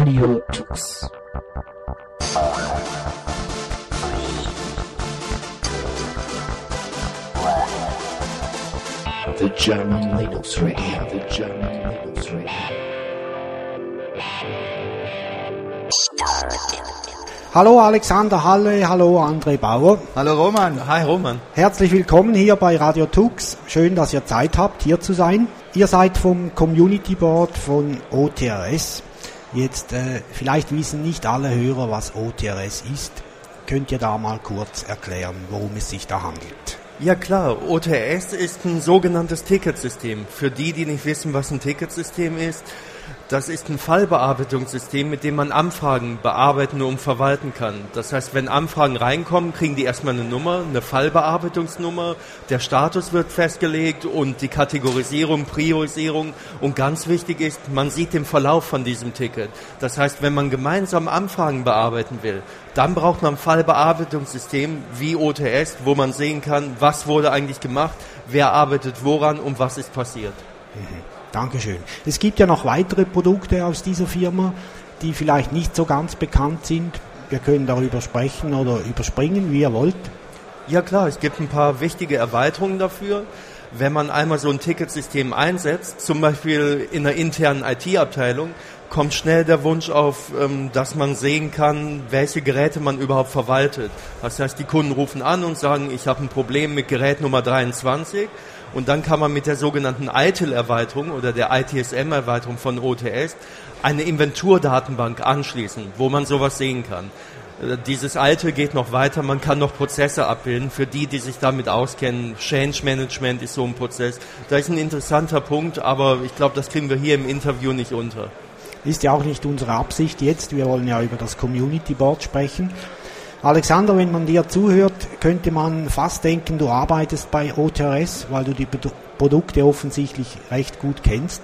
Radio Tux. The German Linux Radio, the German Linux Radio. Hallo Alexander Halle, hallo André Bauer. Hallo Roman. Hi Roman. Herzlich willkommen hier bei Radio Tux. Schön, dass ihr Zeit habt, hier zu sein. Ihr seid vom Community Board von OTRS. Jetzt, äh, vielleicht wissen nicht alle Hörer, was OTRS ist. Könnt ihr da mal kurz erklären, worum es sich da handelt? Ja klar, OTRS ist ein sogenanntes Ticketsystem. Für die, die nicht wissen, was ein Ticketsystem ist, das ist ein Fallbearbeitungssystem, mit dem man Anfragen bearbeiten und verwalten kann. Das heißt, wenn Anfragen reinkommen, kriegen die erstmal eine Nummer, eine Fallbearbeitungsnummer, der Status wird festgelegt und die Kategorisierung, Priorisierung. Und ganz wichtig ist, man sieht den Verlauf von diesem Ticket. Das heißt, wenn man gemeinsam Anfragen bearbeiten will, dann braucht man ein Fallbearbeitungssystem wie OTS, wo man sehen kann, was wurde eigentlich gemacht, wer arbeitet woran und was ist passiert. Mhm. Dankeschön. Es gibt ja noch weitere Produkte aus dieser Firma, die vielleicht nicht so ganz bekannt sind. Wir können darüber sprechen oder überspringen, wie ihr wollt. Ja klar, es gibt ein paar wichtige Erweiterungen dafür. Wenn man einmal so ein Ticketsystem einsetzt, zum Beispiel in einer internen IT-Abteilung, kommt schnell der Wunsch auf, ähm, dass man sehen kann, welche Geräte man überhaupt verwaltet. Das heißt, die Kunden rufen an und sagen, ich habe ein Problem mit Gerät Nummer 23 und dann kann man mit der sogenannten ITIL-Erweiterung oder der ITSM-Erweiterung von OTS eine Inventurdatenbank anschließen, wo man sowas sehen kann. Äh, dieses alte geht noch weiter, man kann noch Prozesse abbilden. Für die, die sich damit auskennen, Change Management ist so ein Prozess. Da ist ein interessanter Punkt, aber ich glaube, das kriegen wir hier im Interview nicht unter. Ist ja auch nicht unsere Absicht jetzt. Wir wollen ja über das Community Board sprechen. Alexander, wenn man dir zuhört, könnte man fast denken, du arbeitest bei OTRS, weil du die Produkte offensichtlich recht gut kennst.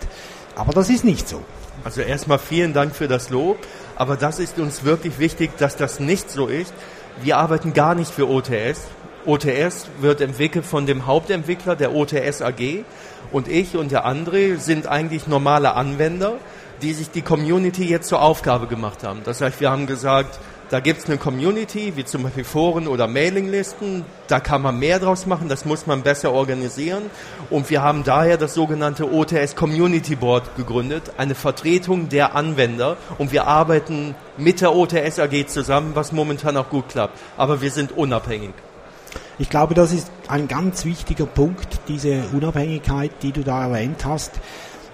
Aber das ist nicht so. Also erstmal vielen Dank für das Lob. Aber das ist uns wirklich wichtig, dass das nicht so ist. Wir arbeiten gar nicht für OTS. OTS wird entwickelt von dem Hauptentwickler der OTS AG. Und ich und der André sind eigentlich normale Anwender, die sich die Community jetzt zur Aufgabe gemacht haben. Das heißt, wir haben gesagt, da gibt es eine Community, wie zum Beispiel Foren oder Mailinglisten. Da kann man mehr draus machen, das muss man besser organisieren. Und wir haben daher das sogenannte OTS Community Board gegründet, eine Vertretung der Anwender. Und wir arbeiten mit der OTS AG zusammen, was momentan auch gut klappt. Aber wir sind unabhängig. Ich glaube, das ist ein ganz wichtiger Punkt, diese Unabhängigkeit, die du da erwähnt hast.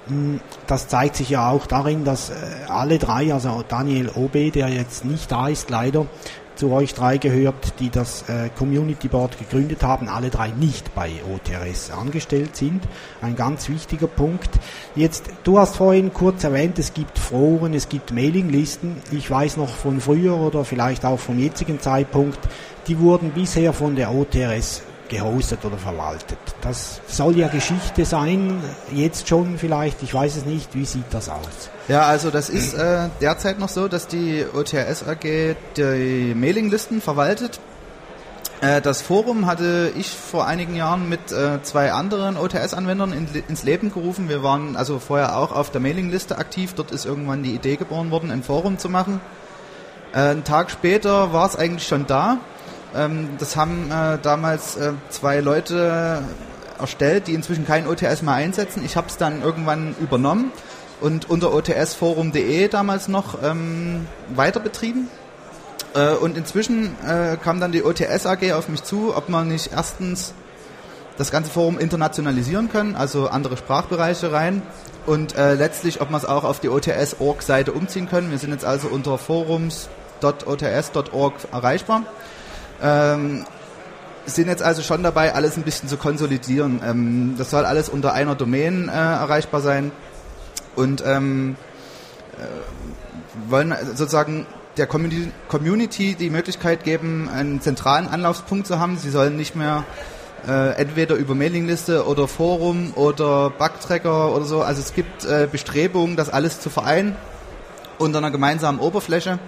Hm, das zeigt sich ja auch darin, dass äh, alle drei, also Daniel OB, der jetzt nicht da ist, leider zu euch drei gehört, die das äh, Community Board gegründet haben, alle drei nicht bei OTRS angestellt sind. Ein ganz wichtiger Punkt. Jetzt, du hast vorhin kurz erwähnt, es gibt Foren, es gibt Mailinglisten. Ich weiß noch von früher oder vielleicht auch vom jetzigen Zeitpunkt, die wurden bisher von der OTRS gehostet oder verwaltet. Das soll ja Geschichte sein, jetzt schon vielleicht, ich weiß es nicht, wie sieht das aus? Ja, also das ist äh, derzeit noch so, dass die OTRS AG die Mailinglisten verwaltet. Äh, das Forum hatte ich vor einigen Jahren mit äh, zwei anderen OTS-Anwendern in, ins Leben gerufen. Wir waren also vorher auch auf der Mailingliste aktiv. Dort ist irgendwann die Idee geboren worden, ein Forum zu machen. Äh, einen Tag später war es eigentlich schon da. Ähm, das haben äh, damals äh, zwei Leute erstellt, die inzwischen kein OTS mehr einsetzen. Ich habe es dann irgendwann übernommen und unter otsforum.de damals noch ähm, weiter betrieben. Äh, und inzwischen äh, kam dann die OTS AG auf mich zu, ob man nicht erstens das ganze Forum internationalisieren können, also andere Sprachbereiche rein und äh, letztlich, ob man es auch auf die OTS-Org-Seite umziehen können. Wir sind jetzt also unter forums.ots.org erreichbar. Ähm, sind jetzt also schon dabei, alles ein bisschen zu konsolidieren. Ähm, das soll alles unter einer Domain äh, erreichbar sein und ähm, äh, wollen sozusagen der Community die Möglichkeit geben, einen zentralen Anlaufspunkt zu haben. Sie sollen nicht mehr äh, entweder über Mailingliste oder Forum oder Bugtracker oder so. Also es gibt äh, Bestrebungen, das alles zu vereinen unter einer gemeinsamen Oberfläche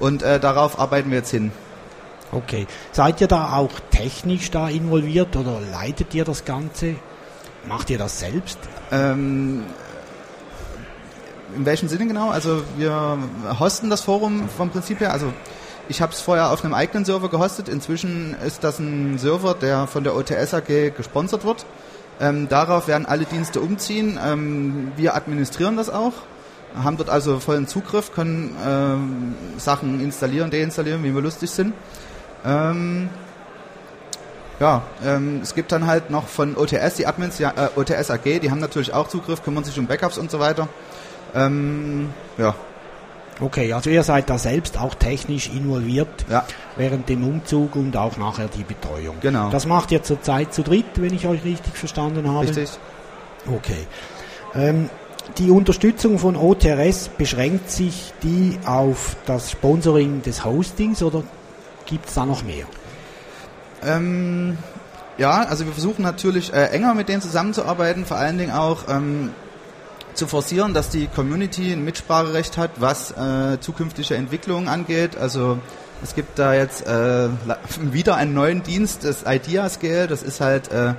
und äh, darauf arbeiten wir jetzt hin. Okay. Seid ihr da auch technisch da involviert oder leitet ihr das Ganze? Macht ihr das selbst? Ähm, in welchem Sinne genau? Also wir hosten das Forum vom Prinzip her. Also ich habe es vorher auf einem eigenen Server gehostet. Inzwischen ist das ein Server, der von der OTS AG gesponsert wird. Ähm, darauf werden alle Dienste umziehen. Ähm, wir administrieren das auch, haben dort also vollen Zugriff, können ähm, Sachen installieren, deinstallieren, wie wir lustig sind. Ähm, ja, ähm, es gibt dann halt noch von OTS, die Admins, ja, äh, OTS AG, die haben natürlich auch Zugriff, kümmern sich um Backups und so weiter. Ähm, ja. Okay, also ihr seid da selbst auch technisch involviert Ja. während dem Umzug und auch nachher die Betreuung. Genau. Das macht ihr zurzeit zu dritt, wenn ich euch richtig verstanden habe. Richtig. Okay. Ähm, die Unterstützung von OTRS beschränkt sich die auf das Sponsoring des Hostings oder gibt es da noch mehr? Ähm, ja, also wir versuchen natürlich äh, enger mit denen zusammenzuarbeiten, vor allen Dingen auch ähm, zu forcieren, dass die Community ein Mitspracherecht hat, was äh, zukünftige Entwicklungen angeht. Also es gibt da jetzt äh, wieder einen neuen Dienst, das Idea-Scale. Das ist halt äh,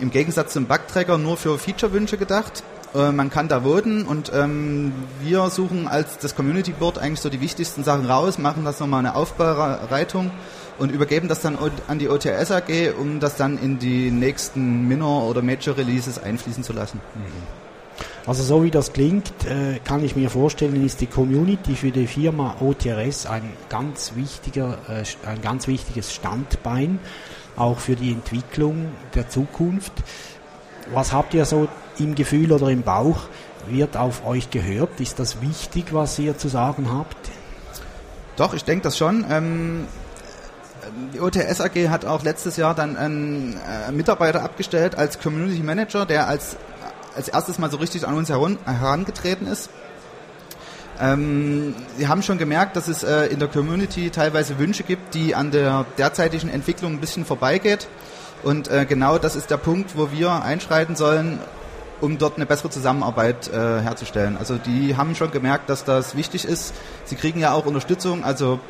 im Gegensatz zum Bugtracker nur für Feature-Wünsche gedacht. Äh, man kann da voten und ähm, wir suchen als das Community Board eigentlich so die wichtigsten Sachen raus, machen das nochmal eine Aufbereitung und übergeben das dann an die OTS AG, um das dann in die nächsten Minor- oder Major-Releases einfließen zu lassen. Also so wie das klingt, äh, kann ich mir vorstellen, ist die Community für die Firma OTRS ein ganz wichtiger, äh, ein ganz wichtiges Standbein, auch für die Entwicklung der Zukunft. Was habt ihr so im Gefühl oder im Bauch? Wird auf euch gehört? Ist das wichtig, was ihr zu sagen habt? Doch, ich denke das schon. Ähm, die OTS AG hat auch letztes Jahr dann einen äh, Mitarbeiter abgestellt als Community Manager, der als, als erstes mal so richtig an uns heran, herangetreten ist. Ähm, Sie haben schon gemerkt, dass es äh, in der Community teilweise Wünsche gibt, die an der derzeitigen Entwicklung ein bisschen vorbeigeht. Und äh, genau das ist der Punkt, wo wir einschreiten sollen, um dort eine bessere Zusammenarbeit äh, herzustellen. Also die haben schon gemerkt, dass das wichtig ist. Sie kriegen ja auch Unterstützung, also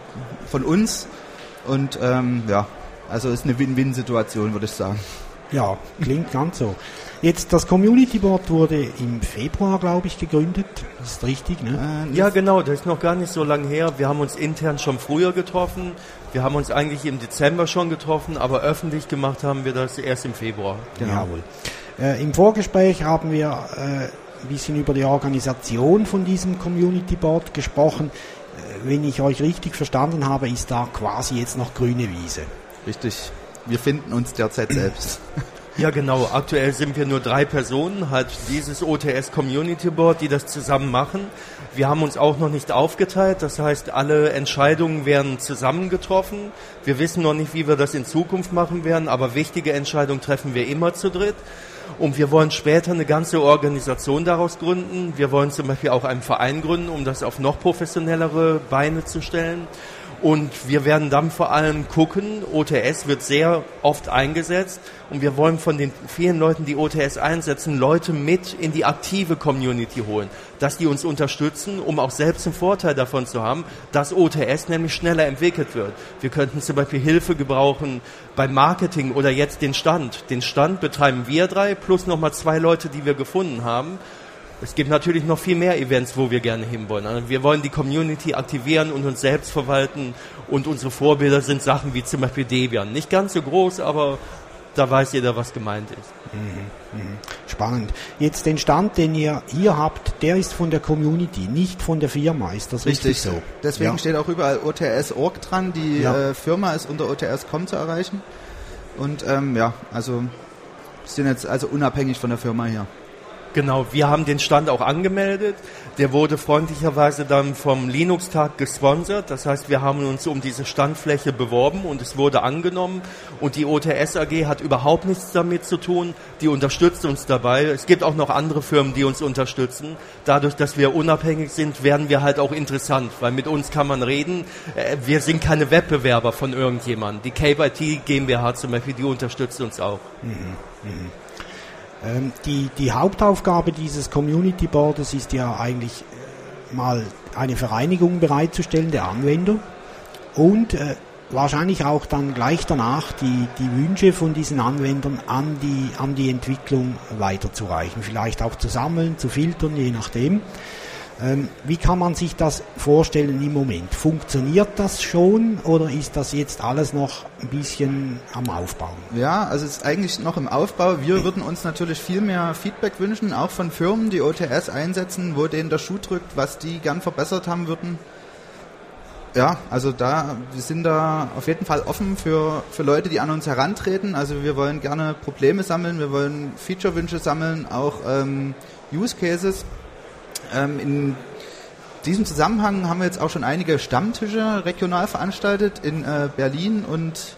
von uns. Und ähm, ja, also ist eine Win-Win-Situation, würde ich sagen. Ja, klingt ganz so. Jetzt, das Community Board wurde im Februar, glaube ich, gegründet. Das ist richtig, ne? Äh, Ja, genau, das ist noch gar nicht so lange her. Wir haben uns intern schon früher getroffen. Wir haben uns eigentlich im Dezember schon getroffen, aber öffentlich gemacht haben wir das erst im Februar. genau. Jawohl. Äh, Im Vorgespräch haben wir äh, ein bisschen über die Organisation von diesem Community Board gesprochen. Äh, wenn ich euch richtig verstanden habe, ist da quasi jetzt noch grüne Wiese. Richtig. Wir finden uns derzeit selbst. Ja, genau. Aktuell sind wir nur drei Personen, halt dieses OTS Community Board, die das zusammen machen. Wir haben uns auch noch nicht aufgeteilt, das heißt, alle Entscheidungen werden zusammen getroffen. Wir wissen noch nicht, wie wir das in Zukunft machen werden, aber wichtige Entscheidungen treffen wir immer zu dritt. Und wir wollen später eine ganze Organisation daraus gründen. Wir wollen zum Beispiel auch einen Verein gründen, um das auf noch professionellere Beine zu stellen. Und wir werden dann vor allem gucken, OTS wird sehr oft eingesetzt und wir wollen von den vielen Leuten, die OTS einsetzen, Leute mit in die aktive Community holen, dass die uns unterstützen, um auch selbst einen Vorteil davon zu haben, dass OTS nämlich schneller entwickelt wird. Wir könnten zum Beispiel Hilfe gebrauchen beim Marketing oder jetzt den Stand. Den Stand betreiben wir drei plus nochmal zwei Leute, die wir gefunden haben. Es gibt natürlich noch viel mehr Events, wo wir gerne hinwollen. Also wir wollen die Community aktivieren und uns selbst verwalten. Und unsere Vorbilder sind Sachen wie zum Beispiel Debian. Nicht ganz so groß, aber da weiß jeder, was gemeint ist. Spannend. Jetzt den Stand, den ihr hier habt, der ist von der Community, nicht von der Firma. Ist das richtig, so? Deswegen ja. steht auch überall OTS.org dran. Die Ja. äh, Firma ist unter OTS.com zu erreichen. Und ähm, ja, also sind jetzt also unabhängig von der Firma hier. Genau, wir haben den Stand auch angemeldet. Der wurde freundlicherweise dann vom Linux-Tag gesponsert. Das heißt, wir haben uns um diese Standfläche beworben und es wurde angenommen. Und die OTS AG hat überhaupt nichts damit zu tun. Die unterstützt uns dabei. Es gibt auch noch andere Firmen, die uns unterstützen. Dadurch, dass wir unabhängig sind, werden wir halt auch interessant, weil mit uns kann man reden. Äh, Wir sind keine Wettbewerber von irgendjemandem. Die Cape IT GmbH zum Beispiel, die unterstützt uns auch. Ähm, die, die Hauptaufgabe dieses Community Boards ist ja eigentlich äh, mal eine Vereinigung bereitzustellen der Anwender und äh, wahrscheinlich auch dann gleich danach die, die Wünsche von diesen Anwendern an die, an die Entwicklung weiterzureichen. Vielleicht auch zu sammeln, zu filtern, je nachdem. Ähm, wie kann man sich das vorstellen im Moment? Funktioniert das schon oder ist das jetzt alles noch ein bisschen am Aufbauen? Ja, also es ist eigentlich noch im Aufbau. Wir würden uns natürlich viel mehr Feedback wünschen, auch von Firmen, die OTS einsetzen, wo denen der Schuh drückt, was die gern verbessert haben würden. Ja, also da, wir sind da auf jeden Fall offen für, für Leute, die an uns herantreten. Also wir wollen gerne Probleme sammeln, wir wollen Feature-Wünsche sammeln, auch ähm, Use Cases. Ähm, in diesem Zusammenhang haben wir jetzt auch schon einige Stammtische regional veranstaltet in äh, Berlin und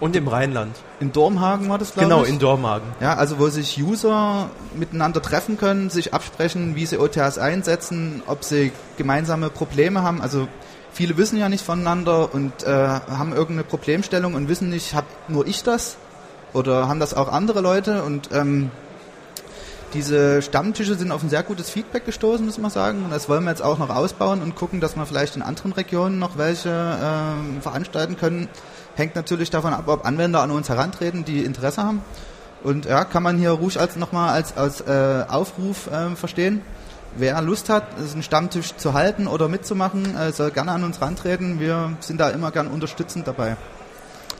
Und im Rheinland. in Dormhagen war das, glaube Genau, ich. in Dormagen. Ja, also wo sich User miteinander treffen können, sich absprechen, wie sie OTAs einsetzen, ob sie gemeinsame Probleme haben. Also viele wissen ja nicht voneinander und äh, haben irgendeine Problemstellung und wissen nicht, hab nur ich das oder haben das auch andere Leute und ähm, diese Stammtische sind auf ein sehr gutes Feedback gestoßen, muss man sagen. Und das wollen wir jetzt auch noch ausbauen und gucken, dass wir vielleicht in anderen Regionen noch welche ähm, veranstalten können. Hängt natürlich davon ab, ob Anwender an uns herantreten, die Interesse haben. Und ja, kann man hier ruhig als nochmal als, als äh, Aufruf äh, verstehen. Wer Lust hat, einen Stammtisch zu halten oder mitzumachen, äh, soll gerne an uns rantreten. Wir sind da immer gern unterstützend dabei.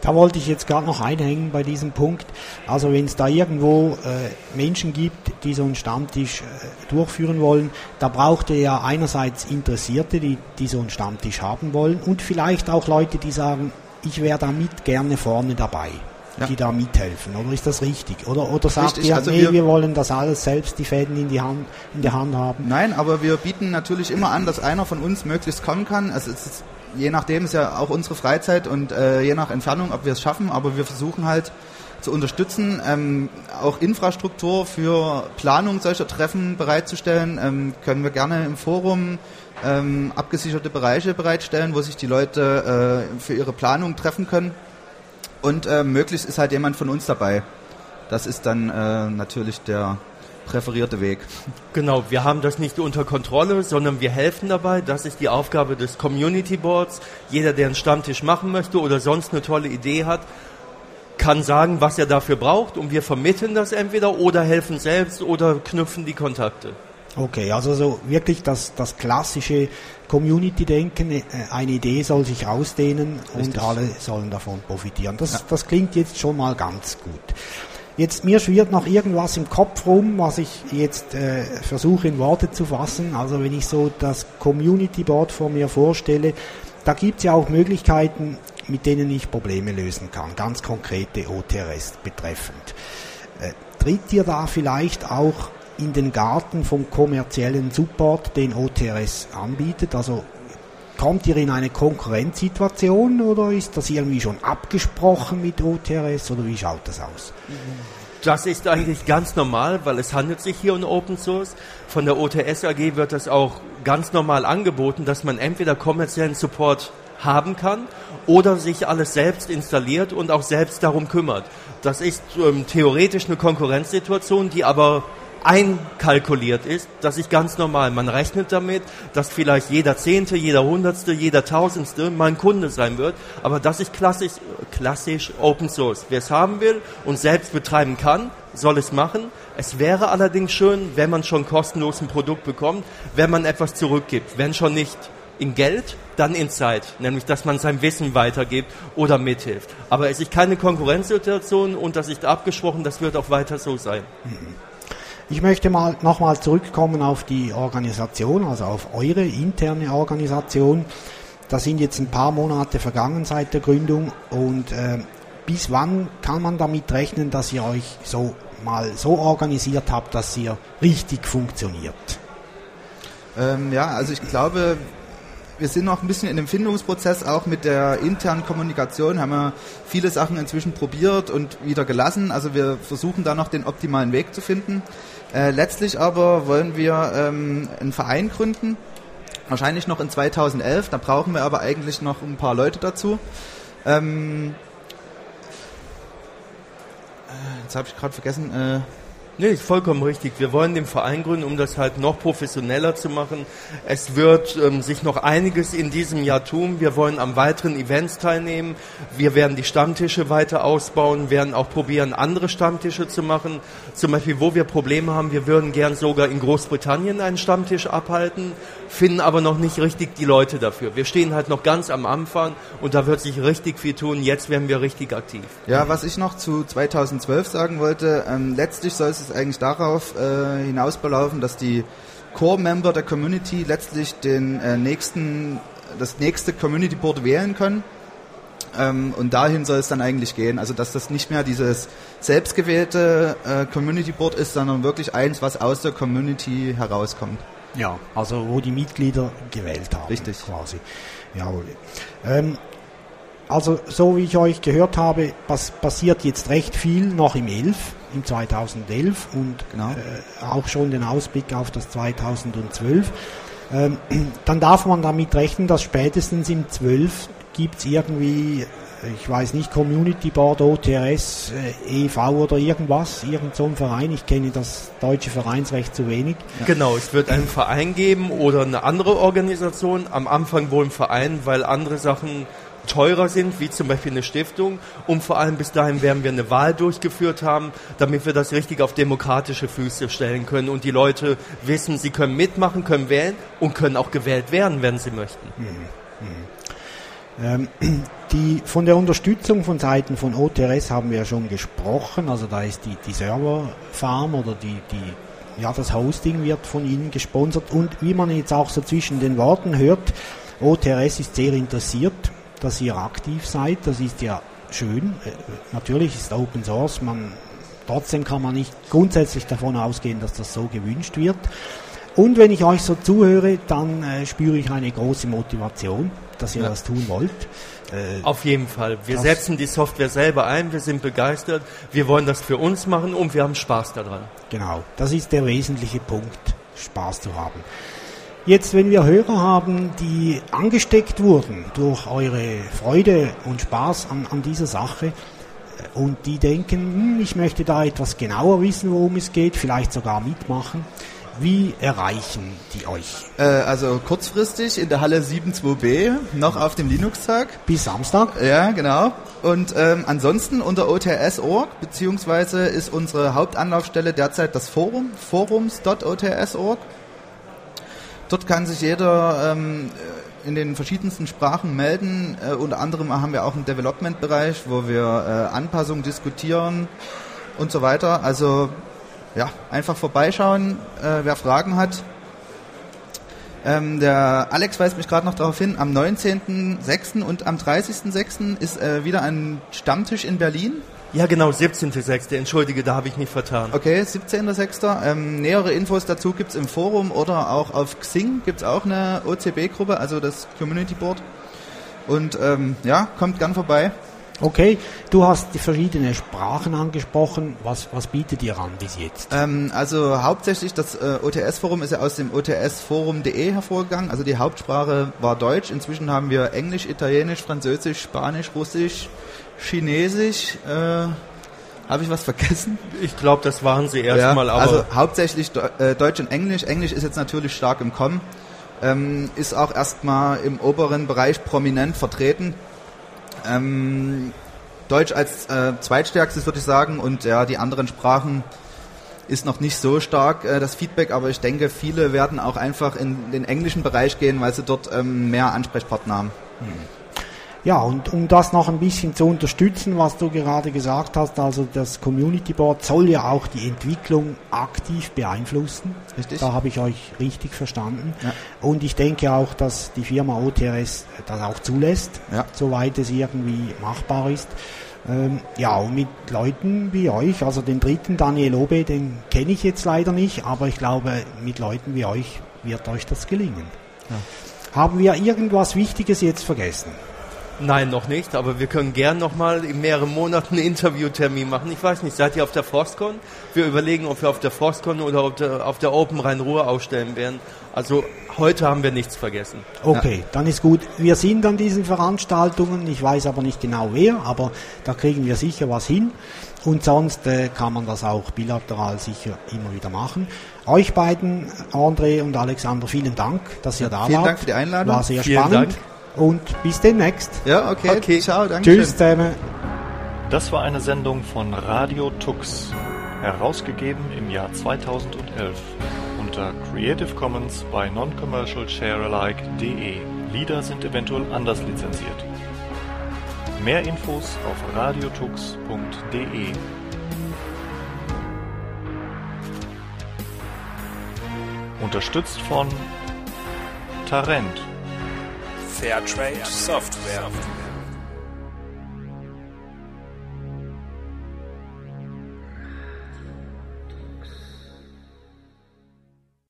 Da wollte ich jetzt gerade noch einhängen bei diesem Punkt. Also wenn es da irgendwo äh, Menschen gibt, die so einen Stammtisch äh, durchführen wollen, da braucht ihr ja einerseits Interessierte, die, die so einen Stammtisch haben wollen und vielleicht auch Leute, die sagen, ich wäre da mit gerne vorne dabei, Ja. die da mithelfen. Oder ist das richtig? Oder, oder sagt Richtig, ihr, also nee, wir- wir, wollen das alles selbst die Fäden in, die Hand, in der Hand haben? Nein, aber wir bieten natürlich immer an, dass einer von uns möglichst kommen kann. Also es ist, je nachdem ist ja auch unsere Freizeit und äh, je nach Entfernung, ob wir es schaffen, aber wir versuchen halt zu unterstützen, ähm, auch Infrastruktur für Planung solcher Treffen bereitzustellen, ähm, können wir gerne im Forum ähm, abgesicherte Bereiche bereitstellen, wo sich die Leute äh, für ihre Planung treffen können. Und äh, möglichst ist halt jemand von uns dabei. Das ist dann äh, natürlich der präferierte Weg. Genau, wir haben das nicht unter Kontrolle, sondern wir helfen dabei. Das ist die Aufgabe des Community Boards. Jeder, der einen Stammtisch machen möchte oder sonst eine tolle Idee hat, kann sagen, was er dafür braucht und wir vermitteln das entweder oder helfen selbst oder knüpfen die Kontakte. Okay, also so wirklich das, das klassische Community-Denken, äh, eine Idee soll sich ausdehnen und alle sollen davon profitieren. Das, das klingt jetzt schon mal ganz gut. Jetzt mir schwirrt noch irgendwas im Kopf rum, was ich jetzt äh, versuche in Worte zu fassen. Also wenn ich so das Community Board vor mir vorstelle, da gibt es ja auch Möglichkeiten, mit denen ich Probleme lösen kann, ganz konkrete OTRS betreffend. Äh, tritt ihr da vielleicht auch in den Garten vom kommerziellen Support, den OTRS anbietet? Also kommt ihr in eine Konkurrenzsituation oder ist das irgendwie schon abgesprochen mit OTRS oder wie schaut das aus? Das ist eigentlich ganz normal, weil es handelt sich hier um Open Source. Von der OTS AG wird das auch ganz normal angeboten, dass man entweder kommerziellen Support haben kann oder sich alles selbst installiert und auch selbst darum kümmert. Das ist ähm, theoretisch eine Konkurrenzsituation, die aber einkalkuliert ist. Das ist ganz normal. Man rechnet damit, dass vielleicht jeder Zehnte, jeder Hundertste, jeder Tausendste mein Kunde sein wird. Aber das ist klassisch, klassisch Open Source. Wer es haben will und selbst betreiben kann, soll es machen. Es wäre allerdings schön, wenn man schon kostenlos ein Produkt bekommt, wenn man etwas zurückgibt. Wenn schon nicht in Geld, dann in Zeit. Nämlich, dass man sein Wissen weitergibt oder mithilft. Aber es ist keine Konkurrenzsituation und das ist abgesprochen, das wird auch weiter so sein. Ich möchte mal nochmal zurückkommen auf die Organisation, also auf eure interne Organisation. Da sind jetzt ein paar Monate vergangen seit der Gründung und äh, bis wann kann man damit rechnen, dass ihr euch so mal so organisiert habt, dass ihr richtig funktioniert? Ähm, ja, also ich glaube, wir sind noch ein bisschen in dem Findungsprozess, auch mit der internen Kommunikation haben wir viele Sachen inzwischen probiert und wieder gelassen. Also wir versuchen da noch den optimalen Weg zu finden. Äh, letztlich aber wollen wir ähm, einen Verein gründen, wahrscheinlich noch in 2011. Da brauchen wir aber eigentlich noch ein paar Leute dazu. Ähm, äh, jetzt habe ich gerade vergessen. Äh, Nee, ist vollkommen richtig. Wir wollen den Verein gründen, um das halt noch professioneller zu machen. Es wird ähm, sich noch einiges in diesem Jahr tun. Wir wollen am weiteren Events teilnehmen. Wir werden die Stammtische weiter ausbauen, werden auch probieren, andere Stammtische zu machen. Zum Beispiel, wo wir Probleme haben, wir würden gern sogar in Großbritannien einen Stammtisch abhalten, finden aber noch nicht richtig die Leute dafür. Wir stehen halt noch ganz am Anfang und da wird sich richtig viel tun. Jetzt werden wir richtig aktiv. Ja, was ich noch zu 2012 sagen wollte, ähm, letztlich soll es eigentlich darauf äh, hinausbelaufen, dass die Core-Member der Community letztlich den äh, nächsten, das nächste Community Board wählen können. Ähm, und dahin soll es dann eigentlich gehen. Also dass das nicht mehr dieses selbstgewählte äh, Community Board ist, sondern wirklich eins, was aus der Community herauskommt. Ja, also wo die Mitglieder gewählt haben. Richtig. Quasi. Jawohl. Ähm, also so wie ich euch gehört habe, pass passiert jetzt recht viel noch im 11, im 2011 und Genau. äh, auch schon den Ausblick auf das 2012. Ähm, dann darf man damit rechnen, dass spätestens im 12 gibt es irgendwie, ich weiß nicht, Community Board, OTRS, äh, EV oder irgendwas, irgend so ein Verein. Ich kenne das deutsche Vereinsrecht zu wenig. Genau, es wird einen Verein geben oder eine andere Organisation. Am Anfang wohl ein Verein, weil andere Sachen teurer sind, wie zum Beispiel eine Stiftung. Und vor allem bis dahin werden wir eine Wahl durchgeführt haben, damit wir das richtig auf demokratische Füße stellen können und die Leute wissen, sie können mitmachen, können wählen und können auch gewählt werden, wenn sie möchten. Ähm, die, von der Unterstützung von Seiten von OTRS haben wir ja schon gesprochen. Also da ist die, die Serverfarm oder die, die, ja, das Hosting wird von Ihnen gesponsert. Und wie man jetzt auch so zwischen den Worten hört, OTRS ist sehr interessiert, dass ihr aktiv seid. Das ist ja schön. Äh, Natürlich ist Open Source, man, trotzdem kann man nicht grundsätzlich davon ausgehen, dass das so gewünscht wird. Und wenn ich euch so zuhöre, dann äh, spüre ich eine große Motivation, dass ihr Ja. das tun wollt. Äh, Auf jeden Fall. Wir setzen die Software selber ein, wir sind begeistert, wir wollen das für uns machen und wir haben Spaß daran. Genau, das ist der wesentliche Punkt, Spaß zu haben. Jetzt, wenn wir Hörer haben, die angesteckt wurden durch eure Freude und Spaß an, an dieser Sache äh, und die denken, hm, ich möchte da etwas genauer wissen, worum es geht, vielleicht sogar mitmachen, wie erreichen die euch? Äh, also kurzfristig in der Halle 72b, noch auf dem Linux-Tag. Bis Samstag? Ja, genau. Und ähm, ansonsten unter OTS.org, beziehungsweise ist unsere Hauptanlaufstelle derzeit das Forum, forums.ots.org. Dort kann sich jeder ähm, in den verschiedensten Sprachen melden. Äh, unter anderem haben wir auch einen Development-Bereich, wo wir äh, Anpassungen diskutieren und so weiter. Also ja, einfach vorbeischauen, äh, wer Fragen hat. Ähm, der Alex weist mich gerade noch darauf hin, am 19.06. und am 30.06. ist äh, wieder ein Stammtisch in Berlin. Ja genau, 17.06. Entschuldige, da habe ich mich vertan. Okay, 17.06. Ähm, nähere Infos dazu gibt's im Forum oder auch auf Xing gibt's auch eine OCB-Gruppe, also das Community Board. Und ähm, ja, kommt gern vorbei. Okay, du hast die verschiedenen Sprachen angesprochen. Was, was bietet ihr an bis jetzt? Ähm, also hauptsächlich das äh, OTS-Forum ist ja aus dem OTS-Forum.de hervorgegangen. Also die Hauptsprache war Deutsch. Inzwischen haben wir Englisch, Italienisch, Französisch, Spanisch, Russisch, Chinesisch. Äh, Habe ich was vergessen? Ich glaube, das waren sie erstmal, aber also hauptsächlich äh, Deutsch und Englisch. Englisch ist jetzt natürlich stark im Kommen. Ähm, ist auch erstmal im oberen Bereich prominent vertreten. Ähm, Deutsch als äh, zweitstärkstes würde ich sagen und ja, die anderen Sprachen ist noch nicht so stark äh, das Feedback, aber ich denke, viele werden auch einfach in den englischen Bereich gehen, weil sie dort ähm, mehr Ansprechpartner haben. Ja, und um das noch ein bisschen zu unterstützen, was du gerade gesagt hast, also das Community Board soll ja auch die Entwicklung aktiv beeinflussen. Richtig. Da habe ich euch richtig verstanden. Ja. Und ich denke auch, dass die Firma OTRS das auch zulässt, Ja. soweit es irgendwie machbar ist. Ähm, ja, und mit Leuten wie euch, also den dritten Daniel Obe, den kenne ich jetzt leider nicht, aber ich glaube, mit Leuten wie euch wird euch das gelingen. Haben wir irgendwas Wichtiges jetzt vergessen? Nein, noch nicht, aber wir können gern nochmal in mehreren Monaten einen Interviewtermin machen. Ich weiß nicht, seid ihr auf der Forstcon? Wir überlegen, ob wir auf der Forstcon oder auf der, auf der Open Rhein-Ruhr ausstellen werden. Also heute haben wir nichts vergessen. Okay, dann ist gut. Wir sind an diesen Veranstaltungen, ich weiß aber nicht genau wer, aber da kriegen wir sicher was hin. Und sonst äh, kann man das auch bilateral sicher immer wieder machen. Euch beiden, André und Alexander, vielen Dank, dass ihr da Vielen wart. Dank für die Einladung. War sehr Vielen spannend. Dank. Und bis demnächst. Ja, okay. Okay. Ciao, danke. Tschüss zusammen. Das war eine Sendung von Radio Tux, herausgegeben im Jahr 2011 unter Creative Commons by Non-Commercial Sharealike.de. Lieder sind eventuell anders lizenziert. Mehr Infos auf radiotux.de. Unterstützt von Tarent. Fairtrade Software.